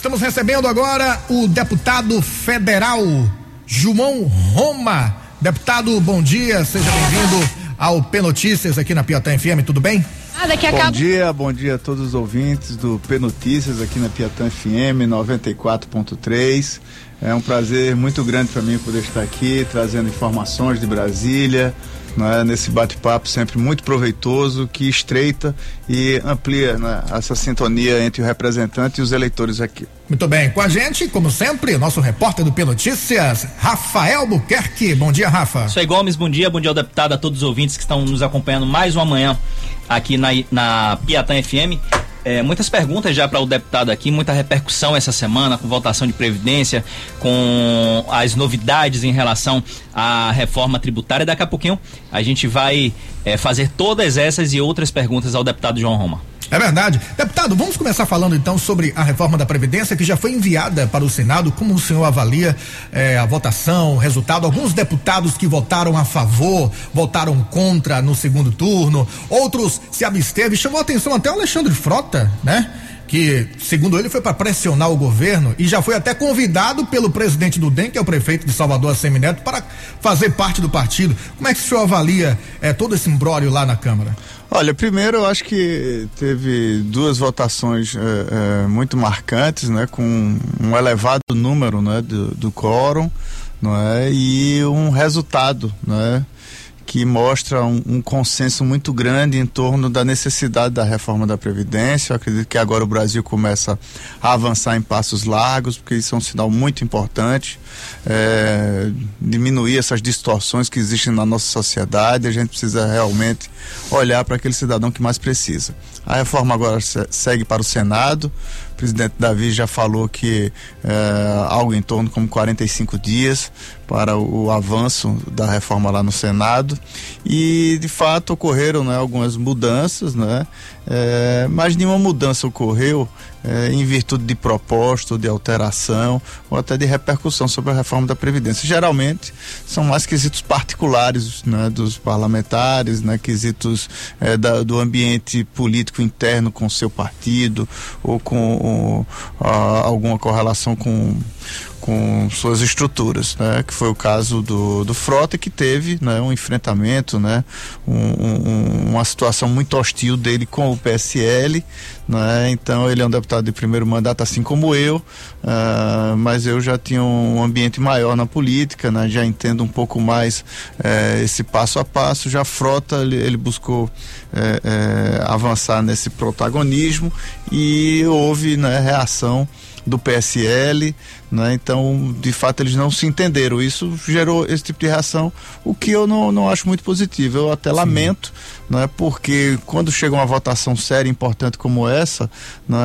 Estamos recebendo agora o deputado federal João Roma. Deputado, bom dia, seja bem-vindo ao P Notícias aqui na Piatã FM, tudo bem? Ah, daqui a bom dia, bom dia a todos os ouvintes do P Notícias aqui na Piatã FM 94.3. É um prazer muito grande para mim poder estar aqui trazendo informações de Brasília, né, nesse bate-papo sempre muito proveitoso que estreita e amplia né, essa sintonia entre o representante e os eleitores aqui. Muito bem, com a gente, como sempre, nosso repórter do P Notícias, Rafael Buquerque. Bom dia, Rafa. Isso aí, Gomes, bom dia, bom dia ao deputado, a todos os ouvintes que estão nos acompanhando mais uma manhã aqui na, na Piatã FM. É, muitas perguntas já para o deputado aqui, muita repercussão essa semana com votação de previdência, com as novidades em relação à reforma tributária. Daqui a pouquinho a gente vai é, fazer todas essas e outras perguntas ao deputado João Roma. É verdade. Deputado, vamos começar falando então sobre a reforma da Previdência que já foi enviada para o Senado. Como o senhor avalia eh, a votação, o resultado? Alguns deputados que votaram a favor, votaram contra no segundo turno, outros se absteve. Chamou a atenção até o Alexandre Frota, né? que, segundo ele, foi para pressionar o governo e já foi até convidado pelo presidente do DEM, que é o prefeito de Salvador, Semineto, para fazer parte do partido. Como é que o senhor avalia é, todo esse imbróglio lá na Câmara? Olha, primeiro eu acho que teve duas votações é, é, muito marcantes, né, com um elevado número, né, do, do quórum, não é, e um resultado, né, que mostra um, um, consenso muito grande em torno da necessidade da reforma da Previdência. Eu acredito que agora o Brasil começa a avançar em passos largos, porque isso é um sinal muito importante. É, diminuir essas distorções que existem na nossa sociedade. A gente precisa realmente olhar para aquele cidadão que mais precisa. A reforma agora segue para o Senado. Presidente Davi já falou que é, algo em torno como 45 dias para o, o, avanço da reforma lá no Senado. E de fato ocorreram né, algumas mudanças, né, é, mas nenhuma mudança ocorreu é, em virtude de proposta, de alteração ou até de repercussão sobre a reforma da Previdência. Geralmente são mais quesitos particulares né, dos parlamentares, né, quesitos é, da, do ambiente político interno com seu partido ou com ou, a, alguma correlação com com suas estruturas, né? Que foi o caso do, do Frota que teve, né? Um enfrentamento, né? Um, um, uma situação muito hostil dele com o PSL, né? Então ele é um deputado de primeiro mandato, assim como eu, uh, mas eu já tinha um ambiente maior na política, né? Já entendo um pouco mais uh, esse passo a passo. Já Frota ele, ele buscou uh, avançar nesse protagonismo e houve, né? Reação do PSL, né? Então, de fato, eles não se entenderam. Isso gerou esse tipo de reação, o que eu não, não acho muito positivo. Eu até Sim. lamento, né? porque quando chega uma votação séria e importante como essa, né?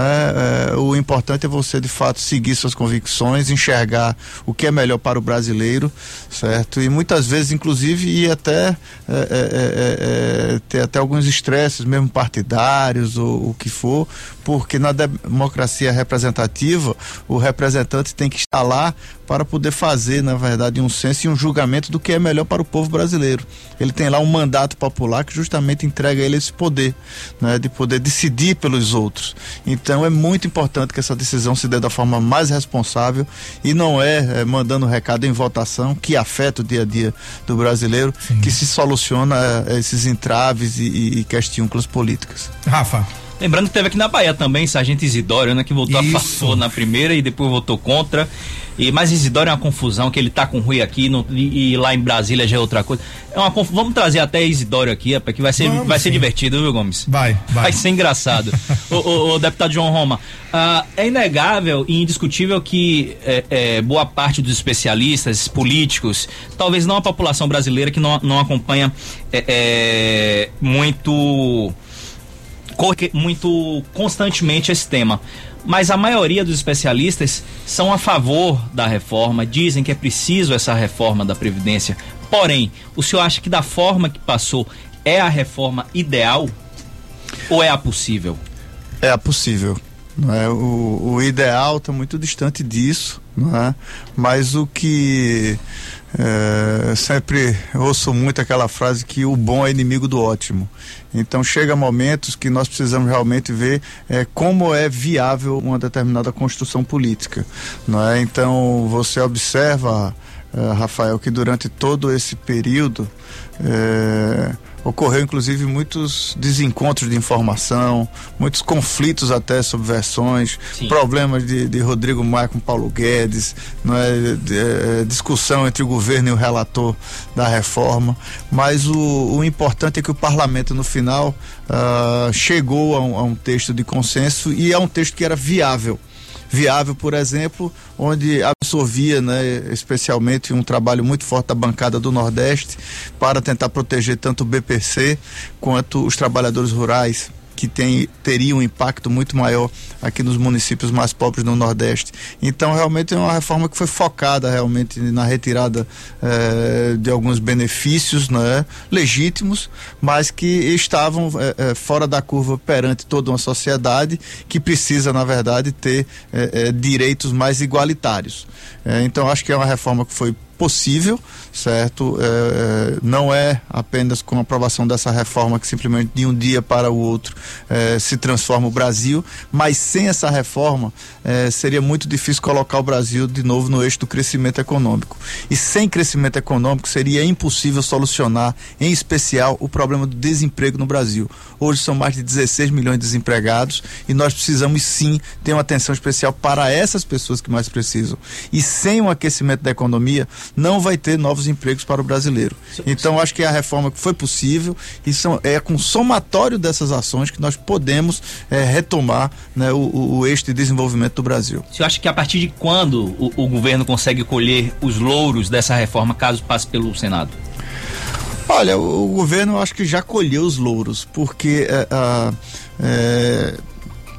É, o importante é você, de fato, seguir suas convicções, enxergar o que é melhor para o brasileiro, certo? E muitas vezes, inclusive, ir até é, é, é, é ter até alguns estresses, mesmo partidários ou o que for, porque na democracia representativa, o representante tem que estar lá para poder fazer, na verdade, um senso e um julgamento do que é melhor para o povo brasileiro. Ele tem lá um mandato popular que justamente entrega a ele esse poder, né, de poder decidir pelos outros. Então é muito importante que essa decisão se dê da forma mais responsável e não é, é mandando recado em votação que afeta o dia a dia do brasileiro Sim. que se soluciona é, esses entraves e, e, e questões políticas. Rafa. Lembrando que teve aqui na Bahia também, Sargento Isidório, né? Que votou Isso. a favor na primeira e depois votou contra. E, mas Isidório é uma confusão, que ele tá com Rui aqui no, e, e, lá em Brasília já é outra coisa. É uma Vamos trazer até Isidório aqui, porque vai ser, Vamos, vai ser divertido, viu, Gomes? Vai, vai. Vai ser engraçado. o, o, o, deputado João Roma, uh, é inegável e indiscutível que é, é, boa parte dos especialistas políticos, talvez não a população brasileira que não, não acompanha é, é muito muito constantemente esse tema. Mas a maioria dos especialistas são a favor da reforma, dizem que é preciso essa reforma da Previdência. Porém, o senhor acha que da forma que passou é a reforma ideal ou é a possível? É a possível. Não é? o, o ideal está muito distante disso, não é? mas o que é, sempre ouço muito aquela frase que o bom é inimigo do ótimo. Então chega momentos que nós precisamos realmente ver é, como é viável uma determinada construção política. Não é? Então você observa, é, Rafael, que durante todo esse período é, ocorreu inclusive muitos desencontros de informação, muitos conflitos até sobre versões, Sim. problemas de, de, Rodrigo Maia com Paulo Guedes, não é, de, é, discussão entre o governo e o relator da reforma, mas o, o importante é que o parlamento no final uh, chegou a um, a um texto de consenso e é um texto que era viável viável, por exemplo, onde absorvia, né, especialmente um trabalho muito forte da bancada do Nordeste para tentar proteger tanto o BPC quanto os trabalhadores rurais que tem, teria um impacto muito maior aqui nos municípios mais pobres do Nordeste. Então, realmente é uma reforma que foi focada realmente na retirada eh, de alguns benefícios né, legítimos, mas que estavam eh, eh, fora da curva perante toda uma sociedade que precisa, na verdade, ter direitos mais igualitários. então, acho que é uma reforma que foi possível, certo? É, é, não é apenas com a aprovação dessa reforma que simplesmente de um dia para o outro é, se transforma o Brasil, mas sem essa reforma é, seria muito difícil colocar o Brasil de novo no eixo do crescimento econômico. E sem crescimento econômico seria impossível solucionar, em especial, o problema do desemprego no Brasil. Hoje são mais de 16 milhões de desempregados e nós precisamos sim ter uma atenção especial para essas pessoas que mais precisam. E sem um aquecimento da economia, não vai ter novos empregos para o brasileiro. Então, acho que a reforma foi possível e são, é com somatório dessas ações que nós podemos é, retomar né, o, o eixo de desenvolvimento do Brasil. Você acha que a partir de quando o, o governo consegue colher os louros dessa reforma, caso passe pelo Senado? Olha, o, o governo acho que já colheu os louros, porque é, é,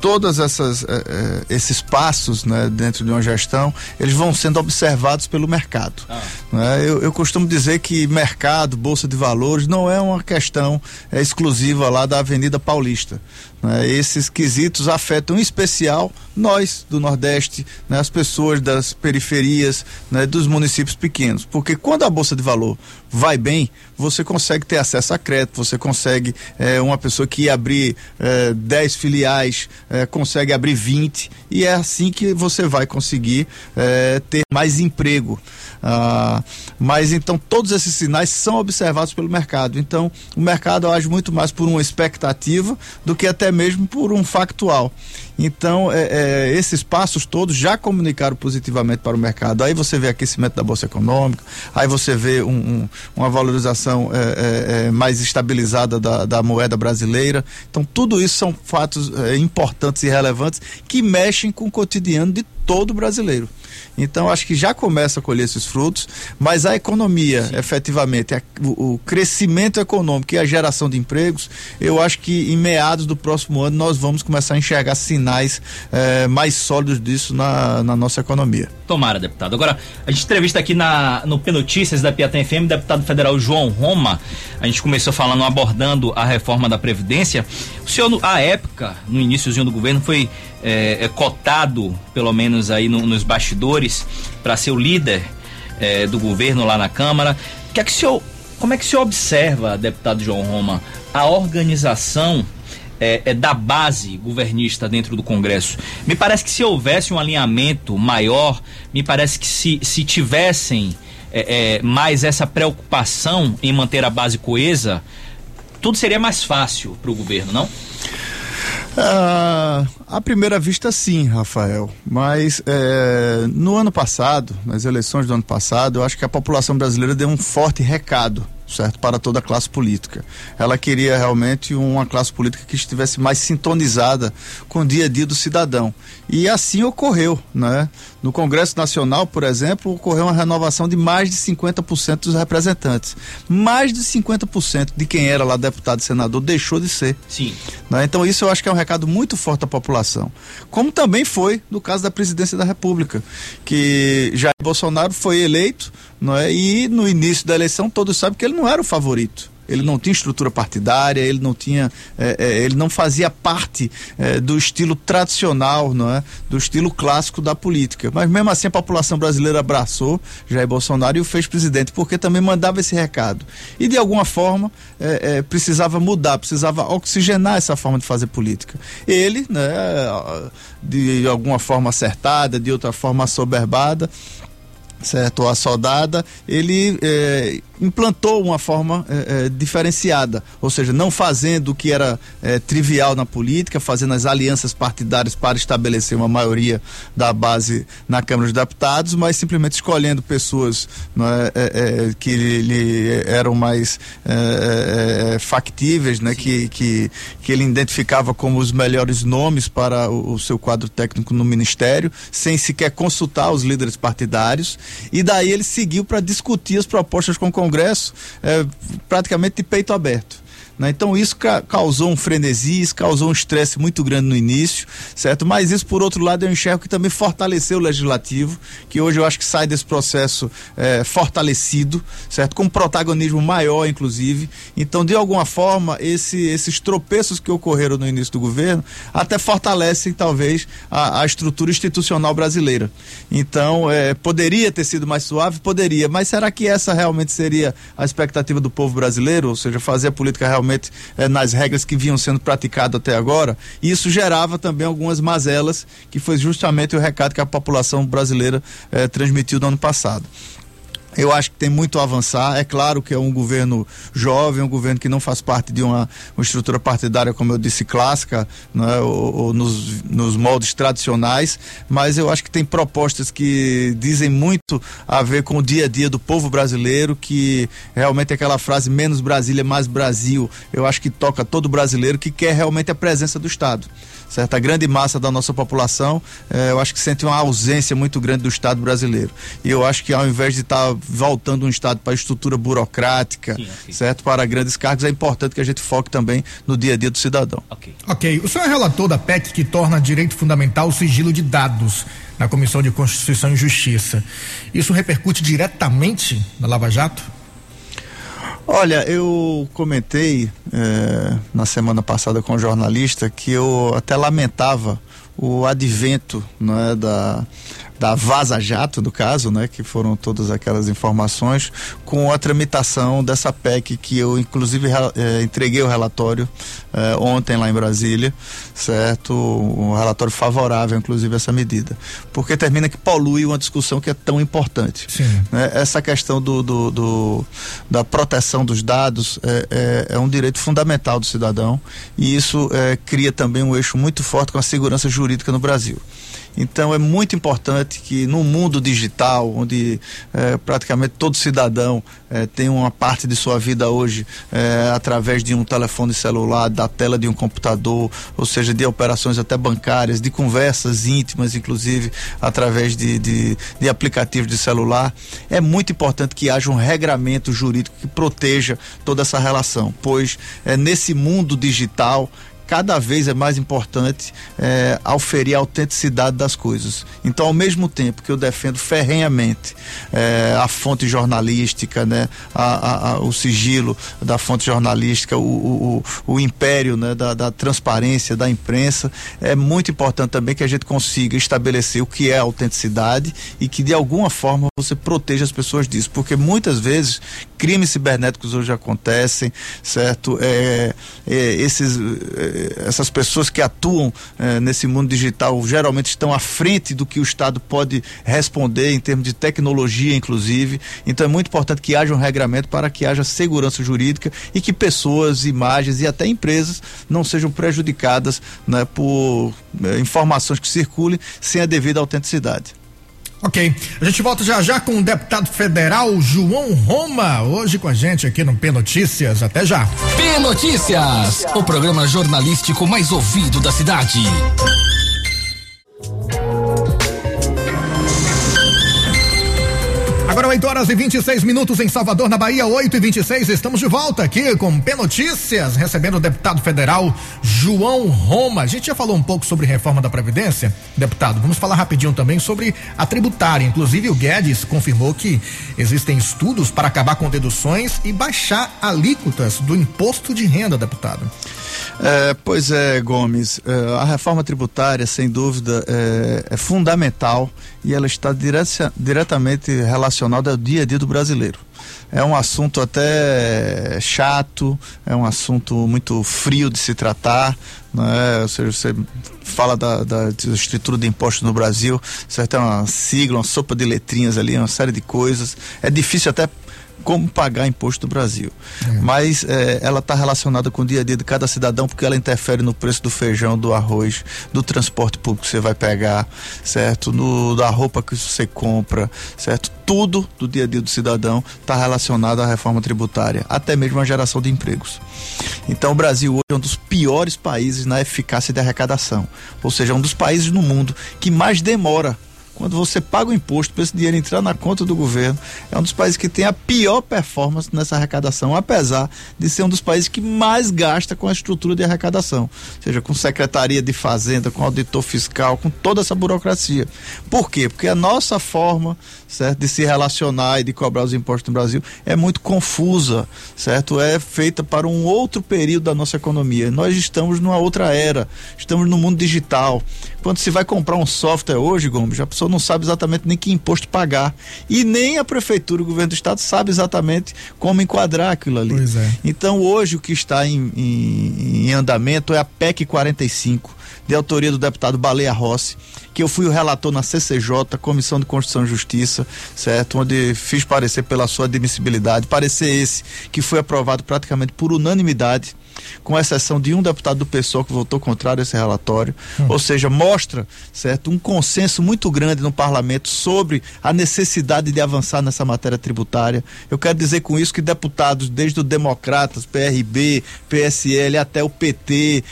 todas essas eh, eh, esses passos né, dentro de uma gestão eles vão sendo observados pelo mercado ah. né? eu, eu, costumo dizer que mercado bolsa de valores não é uma questão é, exclusiva lá da Avenida Paulista né? Esses quesitos afetam em especial nós do Nordeste, né? as pessoas das periferias, né? dos municípios pequenos. Porque quando a Bolsa de Valor vai bem, você consegue ter acesso a crédito, você consegue, é, uma pessoa que abrir é, 10 filiais, é, consegue abrir 20, e é assim que você vai conseguir é, ter mais emprego. Ah, mas então todos esses sinais são observados pelo mercado. Então o mercado age muito mais por uma expectativa do que até mesmo por um factual. Então, é, é, esses passos todos já comunicaram positivamente para o mercado. Aí você vê aquecimento da Bolsa Econômica, aí você vê um, um, uma valorização é, é, é mais estabilizada da, da, moeda brasileira. Então, tudo isso são fatos é, importantes e relevantes que mexem com o cotidiano de todo brasileiro. Então, acho que já começa a colher esses frutos, mas a economia, Sim. efetivamente, a, o, o, crescimento econômico e a geração de empregos, eu acho que em meados do próximo ano nós vamos começar a enxergar sinais eh, mais sólidos disso na, na nossa economia. Tomara, deputado. Agora, a gente entrevista aqui na, no P Notícias da Piatã FM, deputado federal João Roma. A gente começou falando, abordando a reforma da Previdência. O senhor, à época, no iníciozinho do governo, foi é, é cotado, pelo menos aí no, nos bastidores, para ser o líder é, do governo lá na Câmara. Que é que o senhor, como é que o senhor observa, deputado João Roma, a organização é, é, da base governista dentro do Congresso. Me parece que se houvesse um alinhamento maior, me parece que se, se tivessem é, é, mais essa preocupação em manter a base coesa, tudo seria mais fácil para o governo, não? Ah, à primeira vista, sim, Rafael. Mas é, no ano passado, nas eleições do ano passado, eu acho que a população brasileira deu um forte recado certo para toda a classe política. Ela queria realmente uma classe política que estivesse mais sintonizada com o dia a dia do cidadão. E assim ocorreu, né? No Congresso Nacional, por exemplo, ocorreu uma renovação de mais de 50% dos representantes. Mais de 50% de quem era lá deputado e senador deixou de ser. Sim. Né? Então isso eu acho que é um recado muito forte à população. Como também foi no caso da presidência da República, que Jair Bolsonaro foi eleito, não é? E no início da eleição todos sabem que ele não era o favorito Ele não tinha estrutura partidária, ele não tinha, é, é, ele não fazia parte é, do estilo tradicional, não é? Do estilo clássico da política. Mas mesmo assim a população brasileira abraçou Jair Bolsonaro e o fez presidente, porque também mandava esse recado. E de alguma forma é, é, precisava mudar, precisava oxigenar essa forma de fazer política. Ele, né, de alguma forma acertada, de outra forma assoberbada, certo, a soldada, ele é, implantou uma forma é, é, diferenciada, ou seja, não fazendo o que era é, trivial na política, fazendo as alianças partidárias para estabelecer uma maioria da base na Câmara dos Deputados, mas simplesmente escolhendo pessoas é, é, que lhe eram mais factíveis, né, que, que, que ele identificava como os melhores nomes para o, o seu quadro técnico no Ministério, sem sequer consultar os líderes partidários, e daí ele seguiu para discutir as propostas com o Congresso é, praticamente de peito aberto. Né? Então isso ca causou um frenesi, isso causou um estresse muito grande no início, certo? Mas isso, por outro lado, eu enxergo que também fortaleceu o legislativo, que hoje eu acho que sai desse processo é, fortalecido, certo? Com um protagonismo maior, inclusive. Então, de alguma forma, esse, esses tropeços que ocorreram no início do governo até fortalecem, talvez, a, a estrutura institucional brasileira. Então, é, poderia ter sido mais suave? Poderia, mas será que essa realmente seria a expectativa do povo brasileiro? Ou seja, fazer a política realmente realmente é, nas regras que vinham sendo praticadas até agora. E isso gerava também algumas mazelas, que foi justamente o recado que a população brasileira é, transmitiu no ano passado. Eu acho que tem muito a avançar. É claro que é um governo jovem, um governo que não faz parte de uma, uma estrutura partidária, como eu disse, clássica, né, ou, ou nos, nos, moldes tradicionais, mas eu acho que tem propostas que dizem muito a ver com o dia a dia do povo brasileiro, que realmente é aquela frase menos Brasília, mais Brasil, eu acho que toca todo brasileiro que quer realmente a presença do Estado certa grande massa da nossa população, eh, eu acho que sente uma ausência muito grande do Estado brasileiro. E eu acho que ao invés de estar tá voltando um Estado para a estrutura burocrática, sim, sim. certo, para grandes cargos, é importante que a gente foque também no dia a dia do cidadão. Ok. Ok. O senhor é relator da PEC que torna direito fundamental o sigilo de dados na Comissão de Constituição e Justiça. Isso repercute diretamente na Lava Jato? Olha, eu comentei é, na semana passada com um jornalista que eu até lamentava o advento é, da, da Vaza Jato, no caso, né, que foram todas aquelas informações, com a tramitação dessa PEC que eu, inclusive, eh, entreguei o relatório eh, ontem lá em Brasília, certo? Um relatório favorável, inclusive, a essa medida. Porque termina que polui uma discussão que é tão importante. Né? Essa questão do, do, do, da proteção dos dados é, é, é, um direito fundamental do cidadão e isso é, cria também um eixo muito forte com a segurança jurídica no Brasil. Então é muito importante que no mundo digital, onde é, praticamente todo cidadão é, tem uma parte de sua vida hoje é, através de um telefone celular, da tela de um computador, ou seja, de operações até bancárias, de conversas íntimas, inclusive através de, de, de aplicativos de celular, é muito importante que haja um regramento jurídico que proteja toda essa relação, pois é nesse mundo digital cada vez é mais importante é, auferir a autenticidade das coisas. Então, ao mesmo tempo que eu defendo ferrenhamente é, a fonte jornalística, né, a, a, a, o sigilo da fonte jornalística, o, o, o, império né, da, da, transparência da imprensa, é muito importante também que a gente consiga estabelecer o que é autenticidade e que de alguma forma você proteja as pessoas disso, porque muitas vezes crimes cibernéticos hoje acontecem, certo? É, é, esses, é, essas pessoas que atuam é, nesse mundo digital geralmente estão à frente do que o Estado pode responder em termos de tecnologia, inclusive. Então é muito importante que haja um regramento para que haja segurança jurídica e que pessoas, imagens e até empresas não sejam prejudicadas né, por é, informações que circulem sem a devida autenticidade. Ok. A gente volta já já com o deputado federal João Roma, hoje com a gente aqui no P Notícias. Até já. P Notícias, o programa jornalístico mais ouvido da cidade. Agora 8 horas e 26 minutos em Salvador, na Bahia, 8 e 26 Estamos de volta aqui com P Notícias, recebendo o deputado federal João Roma. A gente já falou um pouco sobre reforma da Previdência, deputado. Vamos falar rapidinho também sobre a tributária. Inclusive, o Guedes confirmou que existem estudos para acabar com deduções e baixar alíquotas do imposto de renda, deputado. É, pois é, Gomes. É, a reforma tributária, sem dúvida, é, é fundamental e ela está diretamente relacionada ao dia a dia do brasileiro. É um assunto até chato, é um assunto muito frio de se tratar, né? Ou seja, você fala da, da, estrutura de impostos no Brasil, você tem uma sigla, uma sopa de letrinhas ali, uma série de coisas. É difícil até como pagar imposto do Brasil. É. Mas é, ela está relacionada com o dia a dia de cada cidadão, porque ela interfere no preço do feijão, do arroz, do transporte público que você vai pegar, certo? No, da roupa que você compra, certo? Tudo do dia a dia do cidadão está relacionado à reforma tributária, até mesmo a geração de empregos. Então o Brasil hoje é um dos piores países na eficácia de arrecadação, ou seja, é um dos países no mundo que mais demora quando você paga o imposto para esse dinheiro entrar na conta do governo, é um dos países que tem a pior performance nessa arrecadação, apesar de ser um dos países que mais gasta com a estrutura de arrecadação, seja, com secretaria de fazenda, com auditor fiscal, com toda essa burocracia. Por quê? Porque a nossa forma, certo, de se relacionar e de cobrar os impostos no Brasil é muito confusa, certo? É feita para um outro período da nossa economia. Nós estamos numa outra era, estamos no mundo digital. Quando se vai comprar um software hoje, Gomes, a pessoa não sabe exatamente nem que imposto pagar. E nem a prefeitura, o governo do estado sabe exatamente como enquadrar aquilo ali. É. Então hoje o que está em, em, em andamento é a PEC 45, de autoria do deputado Baleia Rossi, que eu fui o relator na CCJ, Comissão de Constituição e Justiça, certo? Onde fiz parecer pela sua admissibilidade, parecer esse que foi aprovado praticamente por unanimidade com exceção de um deputado do PSOL que votou contrário a esse relatório, hum. ou seja, mostra, certo, um consenso muito grande no parlamento sobre a necessidade de avançar nessa matéria tributária. Eu quero dizer com isso que deputados, desde o Democratas, PRB, PSL até o PT,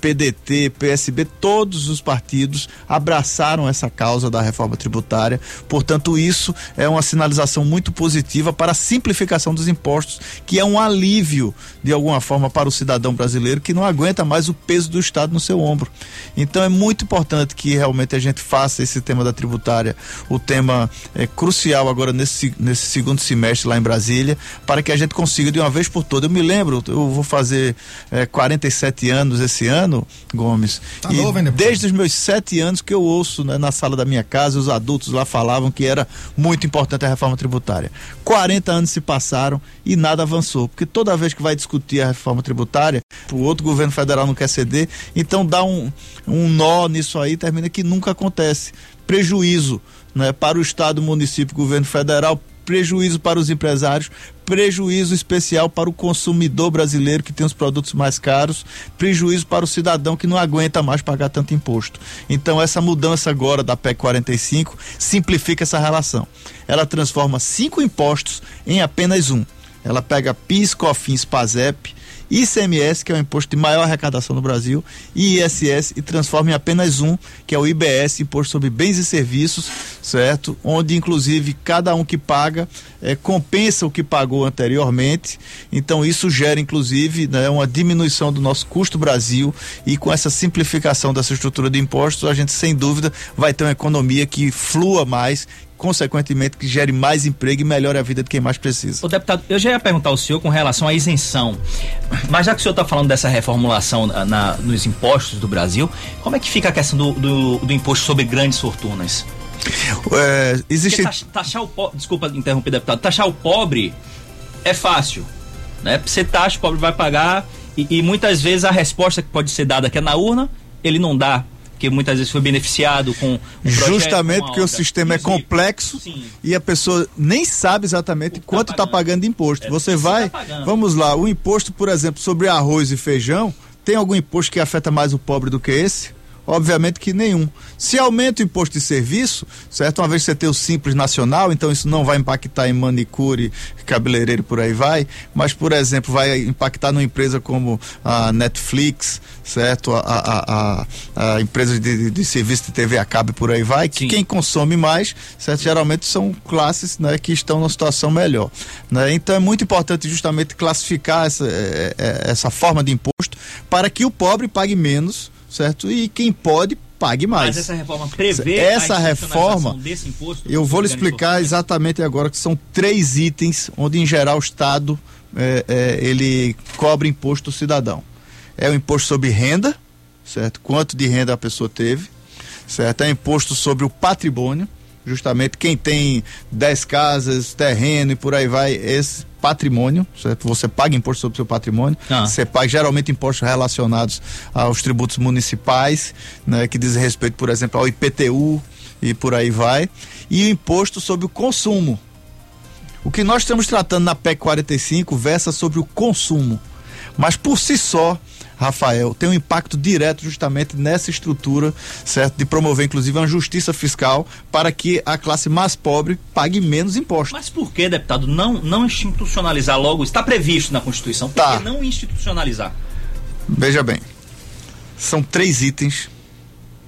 PDT, PSB, todos os partidos abraçaram essa causa da reforma tributária. Portanto, isso é uma sinalização muito positiva para a simplificação dos impostos, que é um alívio de alguma forma para o cidadão brasileiro que não aguenta mais o peso do Estado no seu ombro. Então, é muito importante que realmente a gente faça esse tema da tributária o tema é, crucial agora nesse, nesse segundo semestre lá em Brasília, para que a gente consiga de uma vez por todas. Eu me lembro, eu vou fazer é, 47 sete anos esse ano, Gomes. Tá novo, hein, desde os meus sete anos que eu ouço né, na sala da minha casa, os adultos lá falavam que era muito importante a reforma tributária. 40 anos se passaram e nada avançou, porque toda vez que vai discutir a reforma tributária, o outro governo federal não quer ceder, então dá um, um nó nisso aí, termina que nunca acontece. Prejuízo né, para o Estado, município, governo federal, prejuízo para os empresários, prejuízo especial para o consumidor brasileiro que tem os produtos mais caros, prejuízo para o cidadão que não aguenta mais pagar tanto imposto. Então essa mudança agora da PEC 45 simplifica essa relação. Ela transforma cinco impostos em apenas um. Ela pega PIS, COFINS, PASEP, ICMS, que é o imposto de maior arrecadação no Brasil, e ISS, e transforma em apenas um, que é o IBS, Imposto sobre Bens e Serviços, certo? Onde, inclusive, cada um que paga é, compensa o que pagou anteriormente. Então, isso gera, inclusive, né, uma diminuição do nosso custo Brasil, e com essa simplificação dessa estrutura de impostos, a gente, sem dúvida, vai ter uma economia que flua mais, consequentemente que gere mais emprego e melhore a vida de quem mais precisa. O deputado, eu já ia perguntar ao senhor com relação à isenção, mas já que o senhor está falando dessa reformulação na, na, nos impostos do Brasil, como é que fica a questão do, do, do imposto sobre grandes fortunas? É, existe... taxar o pobre, desculpa interromper, deputado, taxar o pobre é fácil, né? Você taxa, o pobre vai pagar e, e muitas vezes a resposta que pode ser dada aqui é na urna, ele não dá que muitas vezes foi beneficiado com um justamente porque o sistema é complexo Sim. e a pessoa nem sabe exatamente quanto está pagando. pagando de imposto. É, você vai, tá vamos lá, o imposto, por exemplo, sobre arroz e feijão, tem algum imposto que afeta mais o pobre do que esse? Obviamente que nenhum. Se aumenta o imposto de serviço, certo? Uma vez que você tem o Simples Nacional, então isso não vai impactar em manicure, cabeleireiro e por aí vai, mas, por exemplo, vai impactar numa empresa como a Netflix, certo? A, a, a, a empresa de, de, serviço de TV a cabo por aí vai, que Sim. quem consome mais, certo? Geralmente são classes né, que estão numa situação melhor. Né? Então é muito importante justamente classificar essa, é, é, essa forma de imposto para que o pobre pague menos certo? E quem pode pague mais. Mas essa reforma prevê essa reforma desse imposto? Eu vou lhe explicar exatamente agora que são três itens onde em geral o Estado é, é, ele cobra imposto do cidadão. É o imposto sobre renda, certo? Quanto de renda a pessoa teve, certo? É imposto sobre o patrimônio, justamente quem tem 10 casas, terreno e por aí vai, esse patrimônio, certo? Você paga imposto sobre o seu patrimônio, ah. você paga geralmente impostos relacionados aos tributos municipais, né, que dizem respeito, por exemplo, ao IPTU e por aí vai, e o imposto sobre o consumo. O que nós estamos tratando na PEC 45 versa sobre o consumo, mas por si só Rafael, tem um impacto direto justamente nessa estrutura, certo? De promover, inclusive, uma justiça fiscal para que a classe mais pobre pague menos impostos. Mas por que, deputado, não, não institucionalizar logo? Está previsto na Constituição. Por tá. que não institucionalizar? Veja bem, são três itens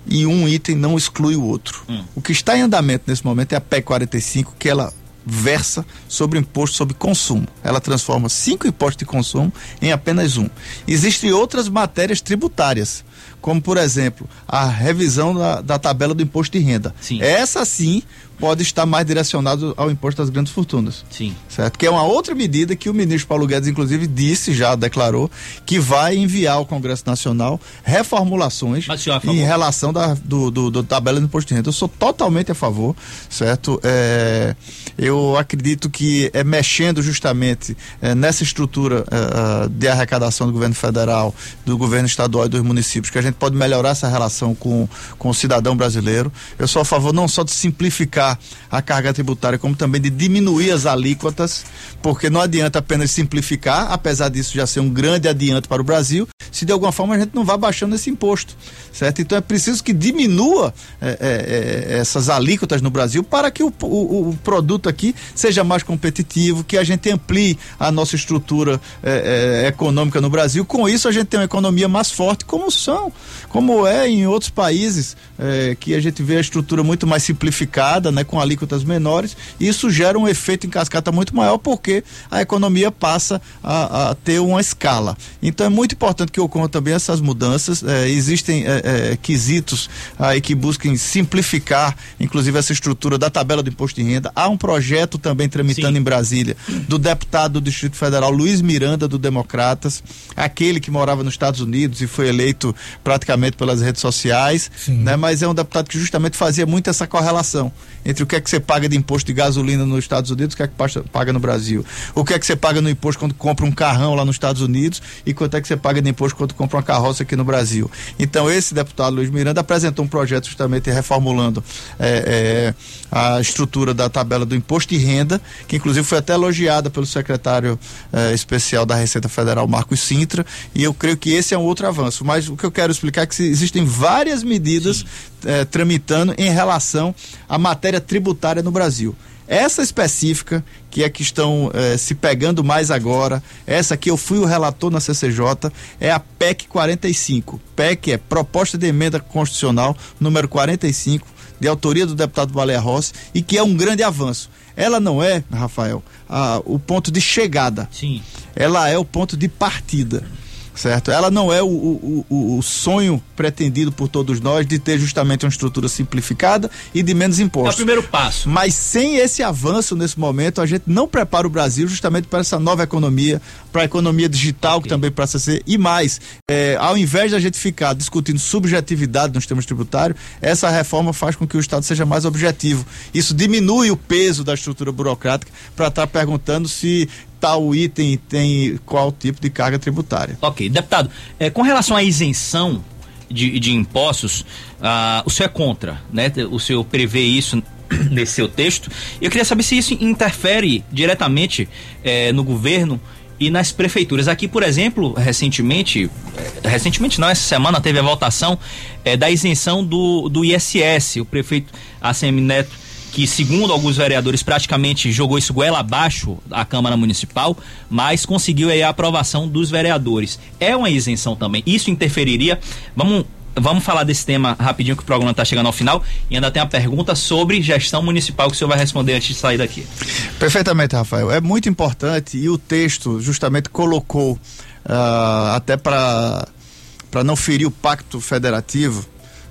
e um item não exclui o outro. Hum. O que está em andamento nesse momento é a PEC 45, que ela versa sobre imposto sobre consumo. Ela transforma cinco impostos de consumo em apenas um. Existem outras matérias tributárias, como por exemplo a revisão da, da tabela do imposto de renda. Sim. Essa sim pode estar mais direcionado ao imposto das grandes fortunas. Sim. Certo? Que é uma outra medida que o ministro Paulo Guedes, inclusive, disse, já declarou, que vai enviar ao Congresso Nacional reformulações em relação da, do, do, do, tabela do imposto de renda. Eu sou totalmente a favor, certo? É, eu acredito que é mexendo justamente é, nessa estrutura é, é de arrecadação do governo federal, do governo estadual e dos municípios que a gente pode melhorar essa relação com, com o cidadão brasileiro. Eu sou a favor não só de simplificar a carga tributária, como também de diminuir as alíquotas, porque não adianta apenas simplificar, apesar disso já ser um grande adianto para o Brasil, se de alguma forma a gente não vai baixando esse imposto, certo? Então é preciso que diminua é, é, é essas alíquotas no Brasil para que o, o, o, produto aqui seja mais competitivo, que a gente amplie a nossa estrutura é, é, econômica no Brasil. Com isso a gente tem uma economia mais forte, como são, como é em outros países é, que a gente vê a estrutura muito mais simplificada, né, com alíquotas menores. Isso gera um efeito em cascata muito maior porque a economia passa a, a ter uma escala. Então é muito importante que que ocorram também essas mudanças. É, existem é, é, quesitos aí que busquem simplificar, inclusive, essa estrutura da tabela do imposto de renda. Há um projeto também tramitando Sim. em Brasília do deputado do Distrito Federal Luiz Miranda, do Democratas, aquele que morava nos Estados Unidos e foi eleito praticamente pelas redes sociais, né? Mas é um deputado que justamente fazia muito essa correlação entre o que é que você paga de imposto de gasolina nos Estados Unidos e o que é que paga no Brasil. O que é que você paga no imposto quando compra um carrão lá nos Estados Unidos e quanto é que você paga de imposto quando compra uma carroça aqui no Brasil. Então, esse deputado Luiz Miranda apresentou um projeto justamente reformulando é, é, a estrutura da tabela do imposto de renda, que inclusive foi até elogiada pelo secretário é, especial da Receita Federal, Marcos Sintra, e eu creio que esse é um outro avanço. Mas o que eu quero explicar é que existem várias medidas é, tramitando em relação à matéria tributária no Brasil. Essa específica, que é que estão eh, se pegando mais agora, essa que eu fui o relator na CCJ, é a PEC 45. PEC é Proposta de Emenda Constitucional número 45, de autoria do deputado Valéria Rossi, e que é um grande avanço. Ela não é, Rafael, a, o ponto de chegada. Sim. Ela é o ponto de partida certo? Ela não é o, o, o, sonho pretendido por todos nós de ter justamente uma estrutura simplificada e de menos impostos. É o primeiro passo. Mas sem esse avanço nesse momento, a gente não prepara o Brasil justamente para essa nova economia, para a economia digital okay. que também passa a ser. E mais, é, ao invés de a gente ficar discutindo subjetividade nos temas tributários, essa reforma faz com que o Estado seja mais objetivo. Isso diminui o peso da estrutura burocrática para estar tá perguntando se tal item tem qual tipo de carga tributária. Ok. Deputado, é, com relação à isenção de, de impostos, ah, o senhor é contra, né? O senhor prevê isso nesse seu texto. Eu queria saber se isso interfere diretamente eh, no governo e nas prefeituras. Aqui, por exemplo, recentemente, eh, recentemente não, essa semana teve a votação da isenção do, do ISS. O prefeito ACM Neto, que segundo alguns vereadores praticamente jogou isso goela abaixo da Câmara Municipal, mas conseguiu aí a aprovação dos vereadores. É uma isenção também. Isso interferiria. Vamos vamos falar desse tema rapidinho que o programa está chegando ao final e ainda tem a pergunta sobre gestão municipal que o senhor vai responder antes de sair daqui. Perfeitamente, Rafael. É muito importante e o texto justamente colocou uh, até para para não ferir o pacto federativo,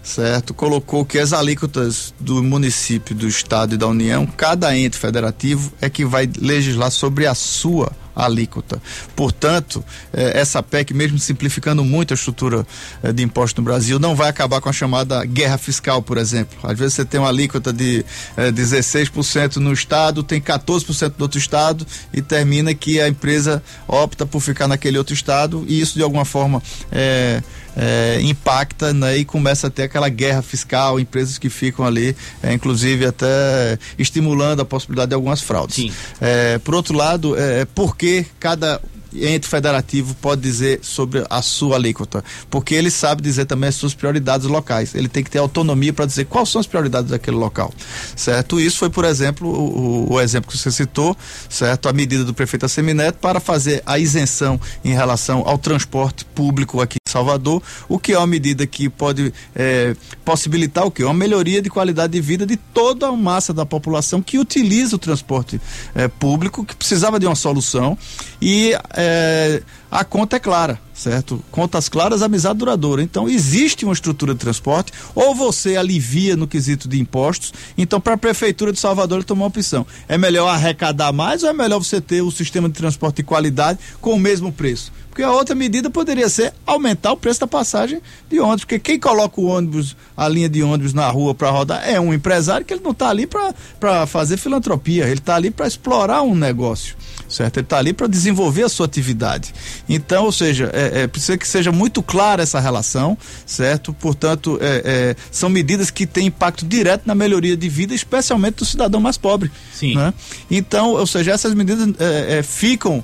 certo? Colocou que as alíquotas do município, do estado e da União, cada ente federativo é que vai legislar sobre a sua alíquota. Portanto, eh, essa PEC, mesmo simplificando muito a estrutura eh, de imposto no Brasil, não vai acabar com a chamada guerra fiscal, por exemplo. Às vezes você tem uma alíquota de 16% eh, no estado, tem 14% no outro estado e termina que a empresa opta por ficar naquele outro estado e isso de alguma forma é, é, impacta né, e começa a ter aquela guerra fiscal, empresas que ficam ali, é, inclusive até estimulando a possibilidade de algumas fraudes. É, por outro lado, é, por que cada ente federativo pode dizer sobre a sua alíquota, porque ele sabe dizer também as suas prioridades locais. Ele tem que ter autonomia para dizer quais são as prioridades daquele local, certo? Isso foi, por exemplo, o, o exemplo que você citou, certo? A medida do prefeito Assemineto para fazer a isenção em relação ao transporte público aqui em Salvador, o que é uma medida que pode é, possibilitar o que? Uma melhoria de qualidade de vida de toda a massa da população que utiliza o transporte é, público, que precisava de uma solução e é, a conta é clara, certo? Contas claras, amizade duradoura. Então, existe uma estrutura de transporte, ou você alivia no quesito de impostos. Então, para a Prefeitura de Salvador, tomar uma opção. É melhor arrecadar mais ou é melhor você ter o sistema de transporte de qualidade com o mesmo preço? Porque a outra medida poderia ser aumentar o preço da passagem de ônibus, porque quem coloca o ônibus, a linha de ônibus na rua para rodar é um empresário que ele não está ali para fazer filantropia, ele está ali para explorar um negócio certo? Ele está ali para desenvolver a sua atividade. Então, ou seja, é, é, precisa que seja muito clara essa relação, certo? Portanto, é, é, são medidas que têm impacto direto na melhoria de vida, especialmente do cidadão mais pobre. Sim. Né? Então, ou seja, essas medidas é, é, ficam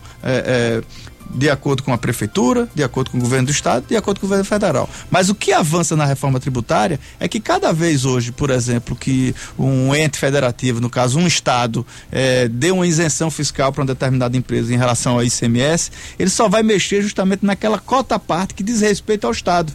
de acordo com a prefeitura, de acordo com o governo do estado, de acordo com o governo federal. Mas o que avança na reforma tributária é que cada vez hoje, por exemplo, que um ente federativo, no caso um estado, é, dê uma isenção fiscal para uma determinada empresa em relação ao ICMS, ele só vai mexer justamente naquela cota parte que diz respeito ao estado.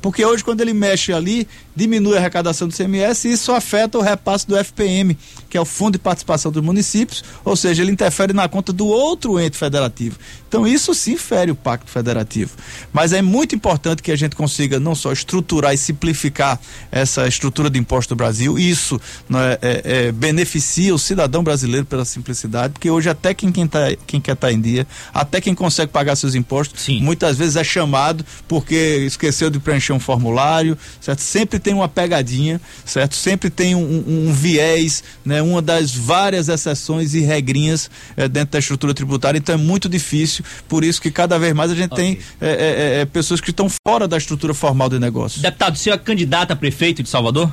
Porque hoje, quando ele mexe ali, diminui a arrecadação do CMS e isso afeta o repasse do FPM, que é o Fundo de Participação dos Municípios, ou seja, ele interfere na conta do outro ente federativo. Então, isso sim fere o Pacto Federativo. Mas é muito importante que a gente consiga não só estruturar e simplificar essa estrutura de imposto do Brasil, isso né, é, é, beneficia o cidadão brasileiro pela simplicidade, porque hoje até quem, quem, tá, quem quer estar tá em dia, até quem consegue pagar seus impostos, sim. muitas vezes é chamado porque esqueceu de preencher um formulário, certo? Sempre tem uma pegadinha, certo? Sempre tem um, um, um viés, né? Uma das várias exceções e regrinhas é, dentro da estrutura tributária, então é muito difícil, por isso que cada vez mais a gente okay. tem é, é, pessoas que estão fora da estrutura formal de negócio. Deputado, o senhor é candidato a prefeito de Salvador?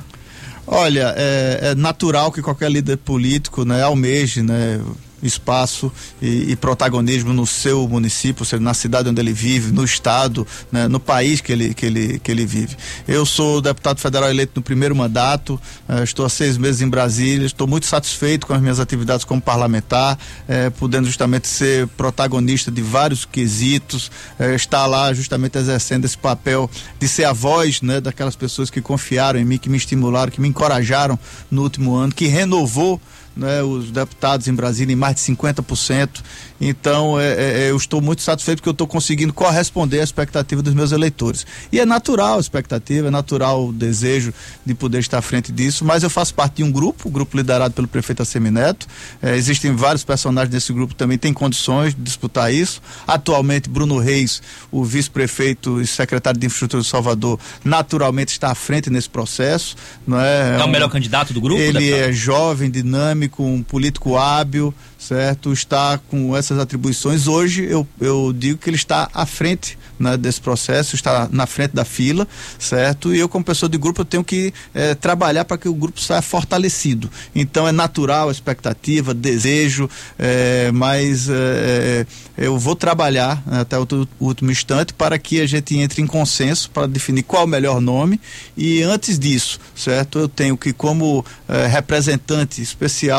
Olha, é, é, natural que qualquer líder político, né, almeje, né, espaço e, e, protagonismo no seu município, seja, na cidade onde ele vive, no estado, né, no país que ele, que, ele, que ele vive. Eu sou deputado federal eleito no primeiro mandato, uh, estou há seis meses em Brasília, estou muito satisfeito com as minhas atividades como parlamentar, uh, podendo justamente ser protagonista de vários quesitos, uh, estar lá justamente exercendo esse papel de ser a voz né, daquelas pessoas que confiaram em mim, que me estimularam, que me encorajaram no último ano, que renovou né, os deputados em Brasília em mais de 50%. Então, é, é, é, eu estou muito satisfeito porque eu estou conseguindo corresponder à expectativa dos meus eleitores. E é natural a expectativa, é natural o desejo de poder estar à frente disso, mas eu faço parte de um grupo, o grupo liderado pelo prefeito Assemineto. É, existem vários personagens desse grupo também têm condições de disputar isso. Atualmente, Bruno Reis, o vice-prefeito e secretário de Infraestrutura de Salvador, naturalmente está à frente nesse processo. Não é, é o melhor candidato do grupo? Ele deputado? é jovem, dinâmico técnico, um político hábil, certo? Está com essas atribuições. Hoje eu, eu digo que ele está à frente né, desse processo, está na frente da fila, certo? E eu, como pessoa de grupo, eu tenho que é, trabalhar para que o grupo saia fortalecido. Então é natural a expectativa, desejo, é, mas é, eu vou trabalhar até o último instante para que a gente entre em consenso para definir qual o melhor nome. E antes disso, certo? Eu tenho que, como representante especial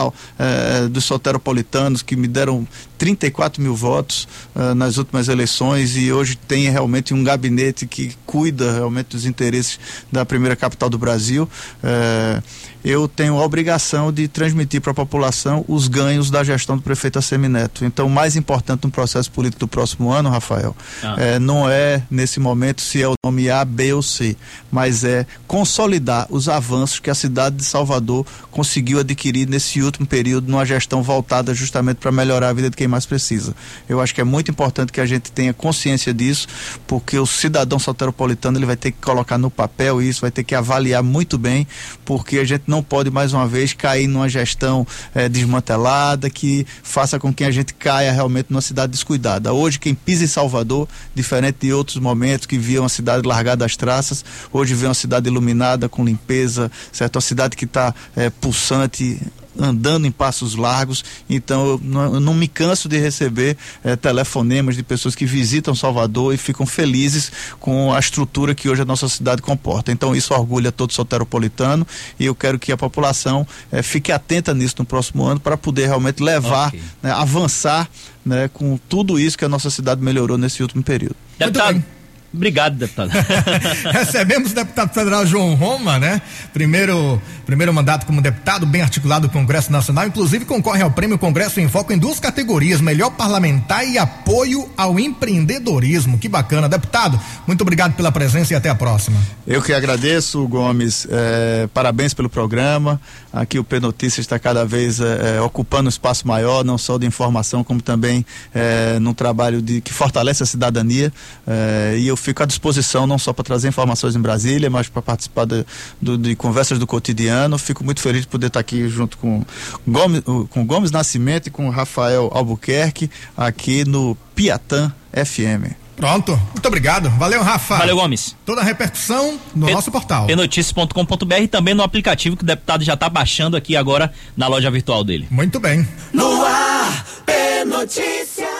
dos soteropolitanos, que me deram 34 mil votos uh, nas últimas eleições e hoje tem realmente um gabinete que cuida realmente dos interesses da primeira capital do Brasil. Uh, eu tenho a obrigação de transmitir para a população os ganhos da gestão do prefeito Assemineto. Então, o mais importante no processo político do próximo ano, Rafael, ah. é, não é nesse momento se é o nome A, B ou C, mas é consolidar os avanços que a cidade de Salvador conseguiu adquirir nesse último período, numa gestão voltada justamente para melhorar a vida de quem mais precisa. Eu acho que é muito importante que a gente tenha consciência disso, porque o cidadão soteropolitano ele vai ter que colocar no papel isso, vai ter que avaliar muito bem, porque a gente não pode mais uma vez cair numa gestão eh, desmantelada que faça com que a gente caia realmente numa cidade descuidada. Hoje, quem pisa em Salvador, diferente de outros momentos que via uma cidade largada às traças, hoje vê uma cidade iluminada, com limpeza, certo? Uma cidade que está eh, pulsante, andando em passos largos. Então eu não, eu não me canso de receber eh, telefonemas de pessoas que visitam Salvador e ficam felizes com a estrutura que hoje a nossa cidade comporta. Então isso orgulha todo soteropolitano e eu quero que a população eh, fique atenta nisso no próximo ano para poder realmente levar, okay. né, avançar né, com tudo isso que a nossa cidade melhorou nesse último período. Deputado, Obrigado, deputado. Recebemos o deputado federal João Roma, né? Primeiro, primeiro mandato como deputado, bem articulado do Congresso Nacional, inclusive concorre ao prêmio Congresso em Foco em duas categorias: melhor parlamentar e apoio ao empreendedorismo. Que bacana, deputado. Muito obrigado pela presença e até a próxima. Eu que agradeço, Gomes. É, parabéns pelo programa. Aqui o P Notícias está cada vez é, é, ocupando um espaço maior, não só de informação, como também é, num trabalho de que fortalece a cidadania. É, e eu fico à disposição não só para trazer informações em Brasília, mas para participar de, do, de conversas do cotidiano. Fico muito feliz de poder estar aqui junto com Gomes, com Gomes Nascimento e com Rafael Albuquerque aqui no Piatã FM. Pronto, muito obrigado. Valeu, Rafa. Valeu, Gomes. Toda a repercussão no P nosso portal. Pnoticias.com.br e também no aplicativo que o deputado já está baixando aqui agora na loja virtual dele. Muito bem. No ar, P Notícias.